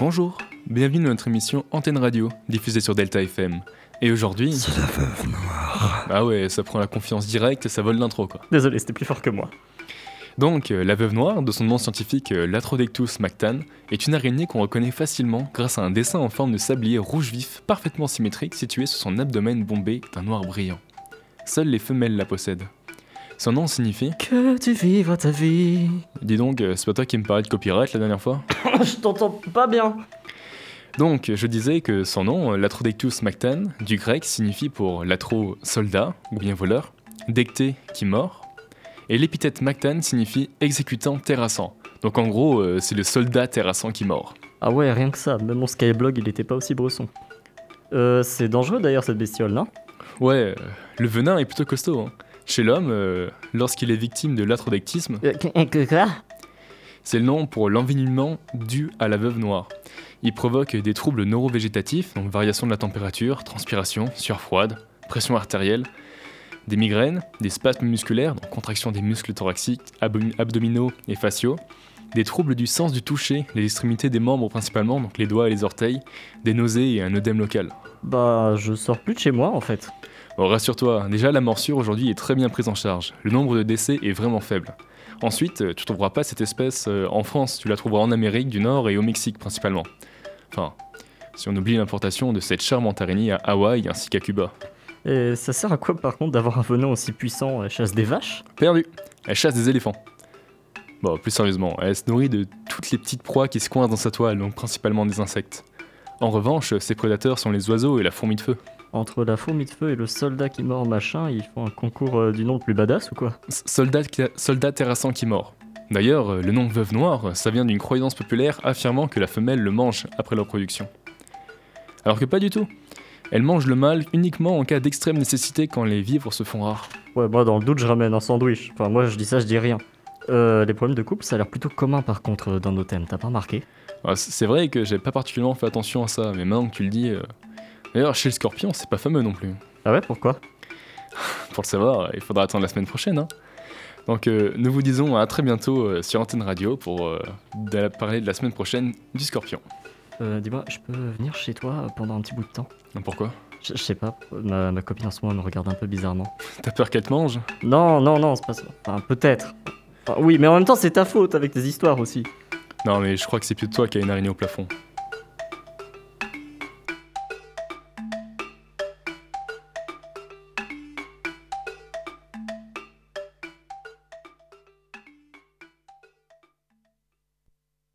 Bonjour, bienvenue dans notre émission Antenne Radio, diffusée sur Delta FM. Et aujourd'hui... C'est la veuve noire. Ah ouais, ça prend la confiance directe et ça vole l'intro quoi. Désolé, c'était plus fort que moi. Donc, euh, la veuve noire, de son nom scientifique euh, Latrodectus mactan, est une araignée qu'on reconnaît facilement grâce à un dessin en forme de sablier rouge vif parfaitement symétrique situé sur son abdomen bombé d'un noir brillant. Seules les femelles la possèdent. Son nom signifie... Que tu vivras ta vie. Dis donc, euh, c'est pas toi qui me parlais de copyright la dernière fois je t'entends pas bien. Donc, je disais que son nom, Latrodectus mactan, du grec, signifie pour latro soldat ou bien voleur, decté qui mord, et l'épithète mactan signifie exécutant terrassant. Donc en gros, euh, c'est le soldat terrassant qui mord. Ah ouais, rien que ça. Même mon Skyblog, il était pas aussi bresson. Euh, c'est dangereux d'ailleurs cette bestiole, non? Ouais, euh, le venin est plutôt costaud. hein. Chez l'homme, euh, lorsqu'il est victime de l'atrodectisme, Quoi? c'est le nom pour l'envenimement dû à la veuve noire. Il provoque des troubles neurovégétatifs, donc variation de la température, transpiration, sueur froide, pression artérielle, des migraines, des spasmes musculaires, donc contraction des muscles thoraciques, abdomi- abdominaux et faciaux, des troubles du sens du toucher, les extrémités des membres principalement, donc les doigts et les orteils, des nausées et un œdème local. Bah, je sors plus de chez moi en fait. Bon, rassure-toi, déjà la morsure aujourd'hui est très bien prise en charge. Le nombre de décès est vraiment faible. Ensuite, euh, tu trouveras pas cette espèce euh, en France, tu la trouveras en Amérique du Nord et au Mexique principalement. Enfin, si on oublie l'importation de cette charmante araignée à Hawaï ainsi qu'à Cuba. Et ça sert à quoi par contre d'avoir un venin aussi puissant Elle chasse des vaches? Perdu Elle chasse des éléphants. Bon, plus sérieusement, elle se nourrit de toutes les petites proies qui se coincent dans sa toile, donc principalement des insectes. En revanche, ses prédateurs sont les oiseaux et la fourmi de feu. Entre la fourmi de feu et le soldat qui mord machin, ils font un concours euh, du nom le plus badass ou quoi Soldat, soldat terrassant qui mord. D'ailleurs, euh, le nom veuve noire, ça vient d'une croyance populaire affirmant que la femelle le mange après leur production. Alors que pas du tout. Elle mange le mâle uniquement en cas d'extrême nécessité quand les vivres se font rares. Ouais, moi dans le doute, je ramène un sandwich. Enfin, moi je dis ça, je dis rien. Euh, les problèmes de couple, ça a l'air plutôt commun par contre euh, dans nos thèmes, t'as pas remarqué? Ah, C'est vrai que j'ai pas particulièrement fait attention à ça, mais maintenant que tu le dis. euh, D'ailleurs, chez le scorpion, c'est pas fameux non plus. Ah ouais, pourquoi? Pour le savoir, il faudra attendre la semaine prochaine. hein. Donc, euh, nous vous disons à très bientôt euh, sur Antenne Radio pour euh, de- parler de la semaine prochaine du scorpion. euh, Dis-moi, je peux venir chez toi pendant un petit bout de temps? Pourquoi? Je je sais pas, ma, ma copine en ce moment elle me regarde un peu bizarrement. T'as peur qu'elle te mange? Non, non, non, c'est pas ça. Enfin, peut-être. Enfin, oui, mais en même temps, c'est ta faute avec tes histoires aussi. Non, mais je crois que c'est plutôt toi qui as une araignée au plafond.